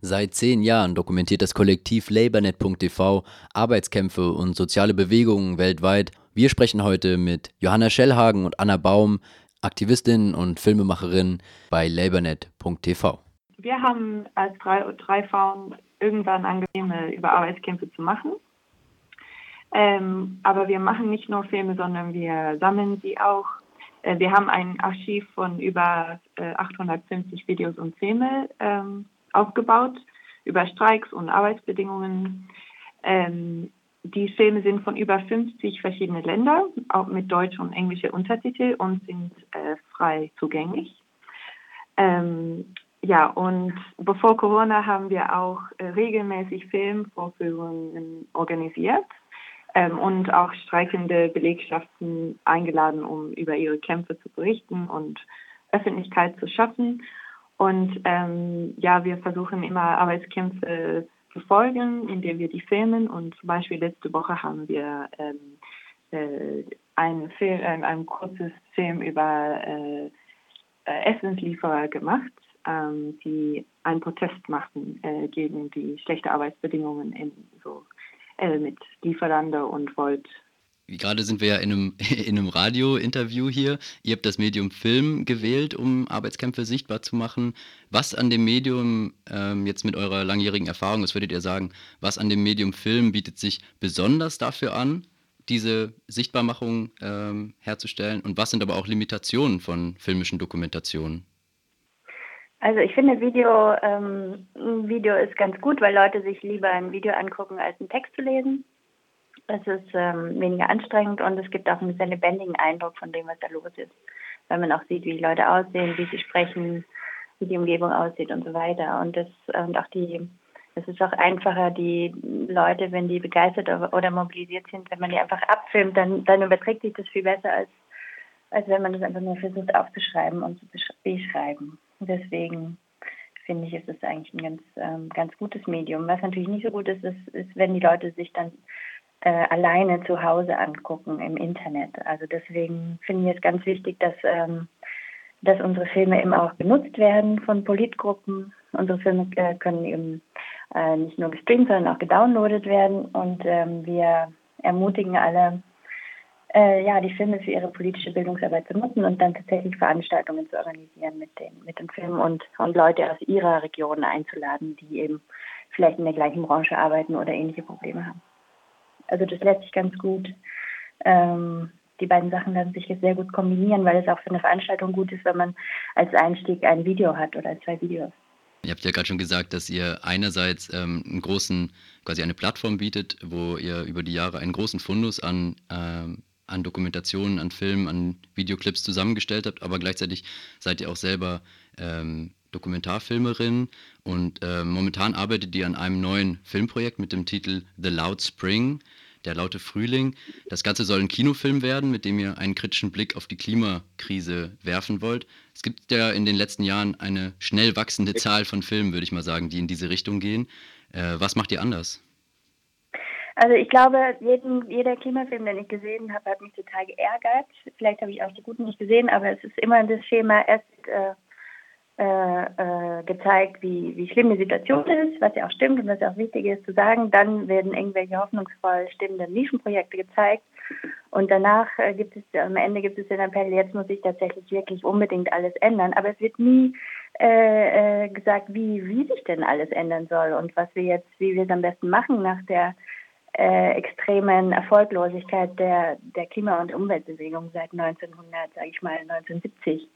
Seit zehn Jahren dokumentiert das Kollektiv LabourNet.tv Arbeitskämpfe und soziale Bewegungen weltweit. Wir sprechen heute mit Johanna Schellhagen und Anna Baum, Aktivistinnen und Filmemacherinnen bei LabourNet.tv. Wir haben als drei, drei Frauen irgendwann angefangen, über Arbeitskämpfe zu machen. Ähm, aber wir machen nicht nur Filme, sondern wir sammeln sie auch. Äh, wir haben ein Archiv von über äh, 850 Videos und Filme ähm, aufgebaut über Streiks und Arbeitsbedingungen. Ähm, die Filme sind von über 50 verschiedenen Ländern, auch mit deutsch und englische Untertitel und sind äh, frei zugänglich. Ähm, ja, und bevor Corona haben wir auch äh, regelmäßig Filmvorführungen organisiert ähm, und auch streikende Belegschaften eingeladen, um über ihre Kämpfe zu berichten und Öffentlichkeit zu schaffen. Und ähm, ja, wir versuchen immer Arbeitskämpfe zu folgen, indem wir die filmen. Und zum Beispiel letzte Woche haben wir ähm, äh, einen, Film, äh, ein kurzes Film über äh, äh, Essenslieferer gemacht, ähm, die einen Protest machten äh, gegen die schlechten Arbeitsbedingungen in so äh, mit Lieferando und Volt Gerade sind wir ja in einem, in einem Radio-Interview hier. Ihr habt das Medium Film gewählt, um Arbeitskämpfe sichtbar zu machen. Was an dem Medium, ähm, jetzt mit eurer langjährigen Erfahrung, was würdet ihr sagen, was an dem Medium Film bietet sich besonders dafür an, diese Sichtbarmachung ähm, herzustellen? Und was sind aber auch Limitationen von filmischen Dokumentationen? Also ich finde Video, ähm, Video ist ganz gut, weil Leute sich lieber ein Video angucken, als einen Text zu lesen. Es ist ähm, weniger anstrengend und es gibt auch einen sehr lebendigen Eindruck von dem, was da los ist. Weil man auch sieht, wie die Leute aussehen, wie sie sprechen, wie die Umgebung aussieht und so weiter. Und das und auch die es ist auch einfacher, die Leute, wenn die begeistert oder mobilisiert sind, wenn man die einfach abfilmt, dann, dann überträgt sich das viel besser, als, als wenn man das einfach nur versucht aufzuschreiben und zu beschreiben. Deswegen finde ich, ist es eigentlich ein ganz, ähm, ganz gutes Medium. Was natürlich nicht so gut ist, ist, ist wenn die Leute sich dann äh, alleine zu Hause angucken im Internet. Also deswegen finde ich es ganz wichtig, dass, ähm, dass unsere Filme eben auch benutzt werden von Politgruppen. Unsere Filme äh, können eben äh, nicht nur gestreamt, sondern auch gedownloadet werden. Und ähm, wir ermutigen alle, äh, ja, die Filme für ihre politische Bildungsarbeit zu nutzen und dann tatsächlich Veranstaltungen zu organisieren mit den, mit den Filmen und, und Leute aus ihrer Region einzuladen, die eben vielleicht in der gleichen Branche arbeiten oder ähnliche Probleme haben. Also das lässt sich ganz gut, ähm, die beiden Sachen lassen sich jetzt sehr gut kombinieren, weil es auch für eine Veranstaltung gut ist, wenn man als Einstieg ein Video hat oder zwei Videos. Ihr habt ja gerade schon gesagt, dass ihr einerseits ähm, einen großen, quasi eine Plattform bietet, wo ihr über die Jahre einen großen Fundus an, ähm, an Dokumentationen, an Filmen, an Videoclips zusammengestellt habt, aber gleichzeitig seid ihr auch selber ähm, Dokumentarfilmerin und äh, momentan arbeitet ihr an einem neuen Filmprojekt mit dem Titel The Loud Spring der laute Frühling. Das Ganze soll ein Kinofilm werden, mit dem ihr einen kritischen Blick auf die Klimakrise werfen wollt. Es gibt ja in den letzten Jahren eine schnell wachsende Zahl von Filmen, würde ich mal sagen, die in diese Richtung gehen. Äh, was macht ihr anders? Also ich glaube, jeden, jeder Klimafilm, den ich gesehen habe, hat mich total geärgert. Vielleicht habe ich auch die guten nicht gesehen, aber es ist immer das Schema, erst äh, äh, äh, gezeigt, wie, wie schlimm die Situation ist, was ja auch stimmt und was ja auch wichtig ist zu sagen. Dann werden irgendwelche hoffnungsvoll stimmenden Nischenprojekte gezeigt und danach äh, gibt es, am Ende gibt es den Appell, jetzt muss sich tatsächlich wirklich unbedingt alles ändern. Aber es wird nie äh, äh, gesagt, wie, wie sich denn alles ändern soll und was wir jetzt, wie wir es am besten machen nach der äh, extremen Erfolglosigkeit der, der Klima- und Umweltbewegung seit 1900, sage ich mal 1970.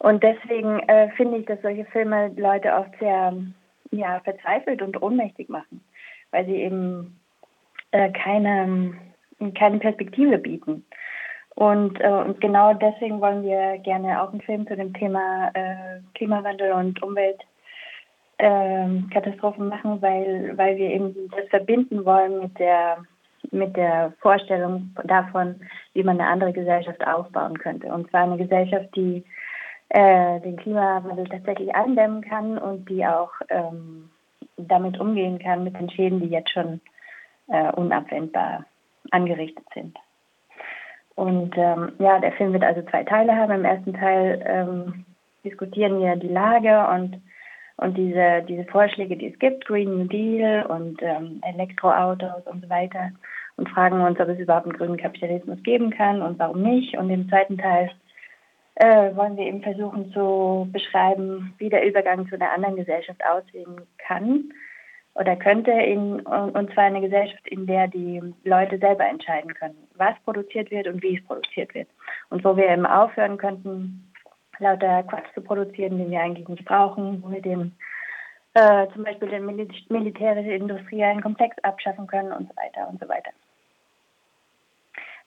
Und deswegen äh, finde ich, dass solche Filme Leute oft sehr ja, verzweifelt und ohnmächtig machen, weil sie eben äh, keine, keine Perspektive bieten. Und, äh, und genau deswegen wollen wir gerne auch einen Film zu dem Thema äh, Klimawandel und Umweltkatastrophen machen, weil, weil wir eben das verbinden wollen mit der mit der Vorstellung davon, wie man eine andere Gesellschaft aufbauen könnte. Und zwar eine Gesellschaft, die äh, den Klimawandel tatsächlich eindämmen kann und die auch ähm, damit umgehen kann mit den Schäden, die jetzt schon äh, unabwendbar angerichtet sind. Und ähm, ja, der Film wird also zwei Teile haben. Im ersten Teil ähm, diskutieren wir die Lage und, und diese, diese Vorschläge, die es gibt, Green New Deal und ähm, Elektroautos und so weiter, und fragen uns, ob es überhaupt einen grünen Kapitalismus geben kann und warum nicht. Und im zweiten Teil äh, wollen wir eben versuchen zu beschreiben, wie der Übergang zu einer anderen Gesellschaft aussehen kann oder könnte, in, und zwar eine Gesellschaft, in der die Leute selber entscheiden können, was produziert wird und wie es produziert wird. Und wo wir eben aufhören könnten, lauter Quatsch zu produzieren, den wir eigentlich nicht brauchen, wo wir den äh, zum Beispiel den Mil militärischen industriellen Komplex abschaffen können und so weiter und so weiter.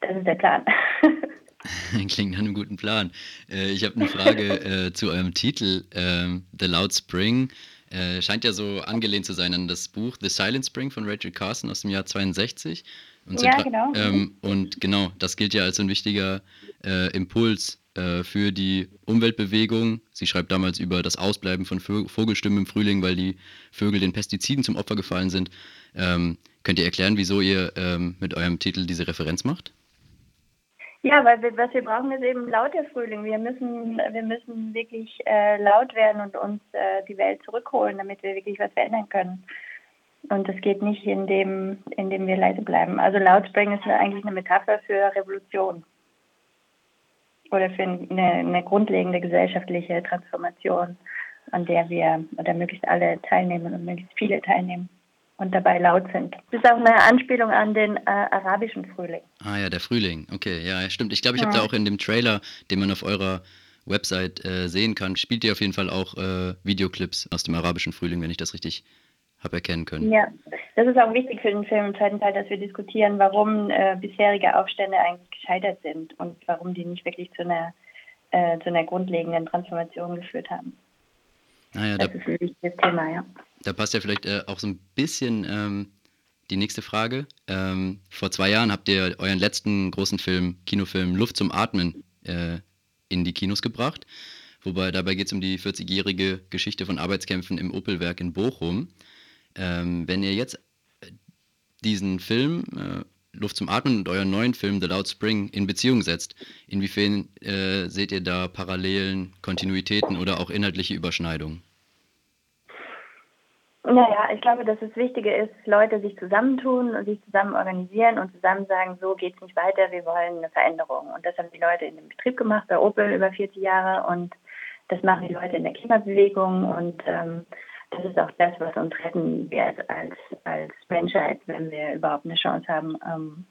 Das ist der Plan. Klingt nach einem guten Plan. Äh, ich habe eine Frage äh, zu eurem Titel, äh, The Loud Spring. Äh, scheint ja so angelehnt zu sein an das Buch The Silent Spring von Rachel Carson aus dem Jahr 62. Und ja, genau. Ähm, und genau, das gilt ja als ein wichtiger äh, Impuls äh, für die Umweltbewegung. Sie schreibt damals über das Ausbleiben von Vogelstimmen im Frühling, weil die Vögel den Pestiziden zum Opfer gefallen sind. Ähm, könnt ihr erklären, wieso ihr ähm, mit eurem Titel diese Referenz macht? Ja, weil wir, was wir brauchen, ist eben lauter Frühling. Wir müssen, wir müssen wirklich äh, laut werden und uns äh, die Welt zurückholen, damit wir wirklich was verändern können. Und das geht nicht, indem, indem wir leise bleiben. Also laut springen ist eigentlich eine Metapher für Revolution oder für eine, eine grundlegende gesellschaftliche Transformation, an der wir oder möglichst alle teilnehmen und möglichst viele teilnehmen und dabei laut sind. Das ist auch eine Anspielung an den äh, arabischen Frühling. Ah ja, der Frühling. Okay, ja, stimmt. Ich glaube, ich ja. habe da auch in dem Trailer, den man auf eurer Website äh, sehen kann, spielt ihr auf jeden Fall auch äh, Videoclips aus dem arabischen Frühling, wenn ich das richtig habe erkennen können. Ja, das ist auch wichtig für den Film im zweiten Teil, dass wir diskutieren, warum äh, bisherige Aufstände eigentlich gescheitert sind und warum die nicht wirklich zu einer, äh, zu einer grundlegenden Transformation geführt haben. Naja, das da, ist ein wichtiges Thema, ja. Da passt ja vielleicht äh, auch so ein bisschen ähm, die nächste Frage. Ähm, vor zwei Jahren habt ihr euren letzten großen Film, Kinofilm Luft zum Atmen, äh, in die Kinos gebracht. Wobei dabei geht es um die 40-jährige Geschichte von Arbeitskämpfen im Opelwerk in Bochum. Ähm, wenn ihr jetzt äh, diesen Film äh, Luft zum Atmen und euren neuen Film The Loud Spring in Beziehung setzt, inwiefern äh, seht ihr da Parallelen, Kontinuitäten oder auch inhaltliche Überschneidungen? Naja, ich glaube, dass das Wichtige ist, Leute sich zusammentun und sich zusammen organisieren und zusammen sagen, so geht es nicht weiter, wir wollen eine Veränderung. Und das haben die Leute in dem Betrieb gemacht, bei Opel über 40 Jahre und das machen die Leute in der Klimabewegung und ähm, das ist auch das, was uns retten wird als, als Menschheit, wenn wir überhaupt eine Chance haben, ähm,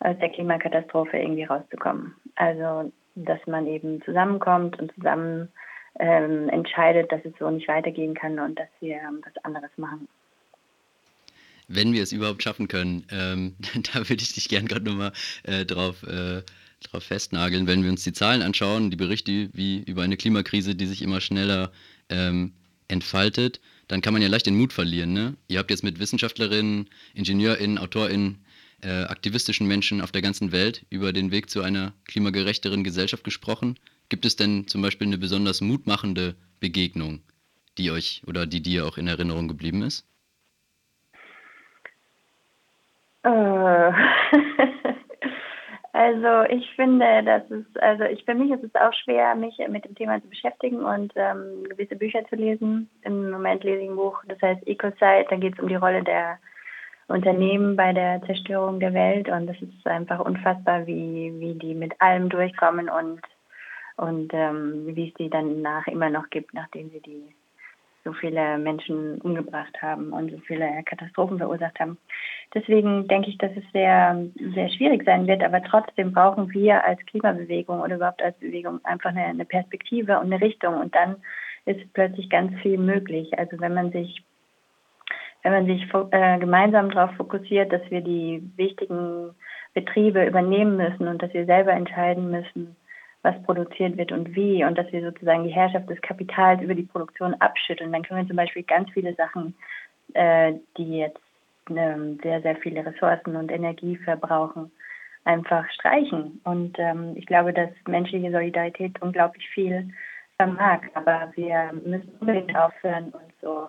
aus der Klimakatastrophe irgendwie rauszukommen. Also, dass man eben zusammenkommt und zusammen ähm, entscheidet, dass es so nicht weitergehen kann und dass wir ähm, was anderes machen. Wenn wir es überhaupt schaffen können, ähm, da würde ich dich gerne gerade nochmal äh, drauf, äh, drauf festnageln. Wenn wir uns die Zahlen anschauen, die Berichte wie über eine Klimakrise, die sich immer schneller ähm, entfaltet, dann kann man ja leicht den Mut verlieren. Ne? Ihr habt jetzt mit Wissenschaftlerinnen, IngenieurInnen, AutorInnen, äh, aktivistischen Menschen auf der ganzen Welt über den Weg zu einer klimagerechteren Gesellschaft gesprochen. Gibt es denn zum Beispiel eine besonders mutmachende Begegnung, die euch oder die dir auch in Erinnerung geblieben ist? Äh. Also ich finde, dass es, also ich für mich ist es auch schwer, mich mit dem Thema zu beschäftigen und ähm, gewisse Bücher zu lesen. Im Moment lese ich ein Buch, das heißt Ecocide, da geht es um die Rolle der Unternehmen bei der Zerstörung der Welt und es ist einfach unfassbar, wie, wie die mit allem durchkommen und, und ähm, wie es die dann nach immer noch gibt, nachdem sie die so viele Menschen umgebracht haben und so viele Katastrophen verursacht haben. Deswegen denke ich, dass es sehr, sehr schwierig sein wird, aber trotzdem brauchen wir als Klimabewegung oder überhaupt als Bewegung einfach eine, eine Perspektive und eine Richtung und dann ist plötzlich ganz viel möglich. Also wenn man sich wenn man sich äh, gemeinsam darauf fokussiert, dass wir die wichtigen Betriebe übernehmen müssen und dass wir selber entscheiden müssen, was produziert wird und wie und dass wir sozusagen die Herrschaft des Kapitals über die Produktion abschütteln. Dann können wir zum Beispiel ganz viele Sachen, äh, die jetzt äh, sehr, sehr viele Ressourcen und Energie verbrauchen, einfach streichen. Und ähm, ich glaube, dass menschliche Solidarität unglaublich viel vermag. Aber wir müssen unbedingt aufhören, uns so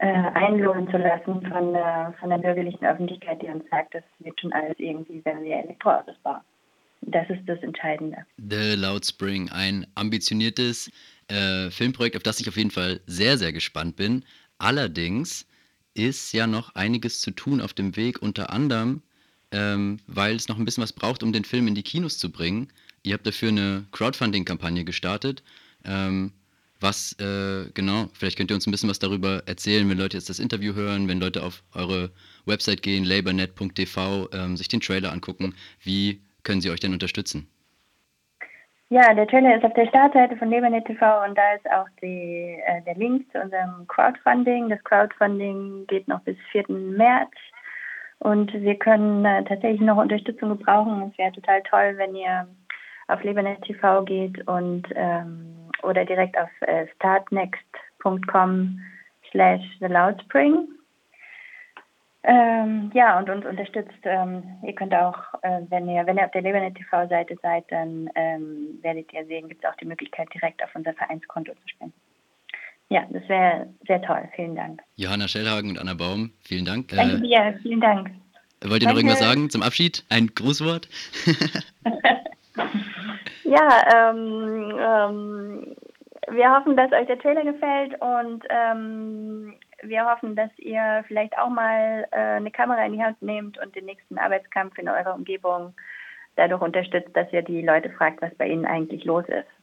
äh, einlohnen zu lassen von der, von der bürgerlichen Öffentlichkeit, die uns sagt, das wird schon alles irgendwie, wenn wir Elektroautos bauen. Das ist das Entscheidende. The Loud Spring, ein ambitioniertes äh, Filmprojekt, auf das ich auf jeden Fall sehr, sehr gespannt bin. Allerdings ist ja noch einiges zu tun auf dem Weg, unter anderem, ähm, weil es noch ein bisschen was braucht, um den Film in die Kinos zu bringen. Ihr habt dafür eine Crowdfunding-Kampagne gestartet. Ähm, was äh, genau, vielleicht könnt ihr uns ein bisschen was darüber erzählen, wenn Leute jetzt das Interview hören, wenn Leute auf eure Website gehen, labornet.tv, ähm, sich den Trailer angucken. Wie können sie euch denn unterstützen? Ja, der Trailer ist auf der Startseite von Labornet TV und da ist auch die, äh, der Link zu unserem Crowdfunding. Das Crowdfunding geht noch bis 4. März und wir können äh, tatsächlich noch Unterstützung gebrauchen. Es wäre total toll, wenn ihr auf Lebernet TV geht und ähm, oder direkt auf äh, startnext.com slash the Loudspring. Ähm, ja, und uns unterstützt. Ähm, ihr könnt auch, äh, wenn ihr, wenn ihr auf der Lebernet TV-Seite seid, dann ähm, werdet ihr sehen, gibt es auch die Möglichkeit, direkt auf unser Vereinskonto zu spenden. Ja, das wäre sehr toll. Vielen Dank. Johanna Schellhagen und Anna Baum, vielen Dank. Danke äh, dir, vielen Dank. Wollt ihr Danke. noch irgendwas sagen zum Abschied? Ein Grußwort? ja, ähm, ähm, wir hoffen, dass euch der Trailer gefällt und ähm, wir hoffen, dass ihr vielleicht auch mal äh, eine Kamera in die Hand nehmt und den nächsten Arbeitskampf in eurer Umgebung dadurch unterstützt, dass ihr die Leute fragt, was bei ihnen eigentlich los ist.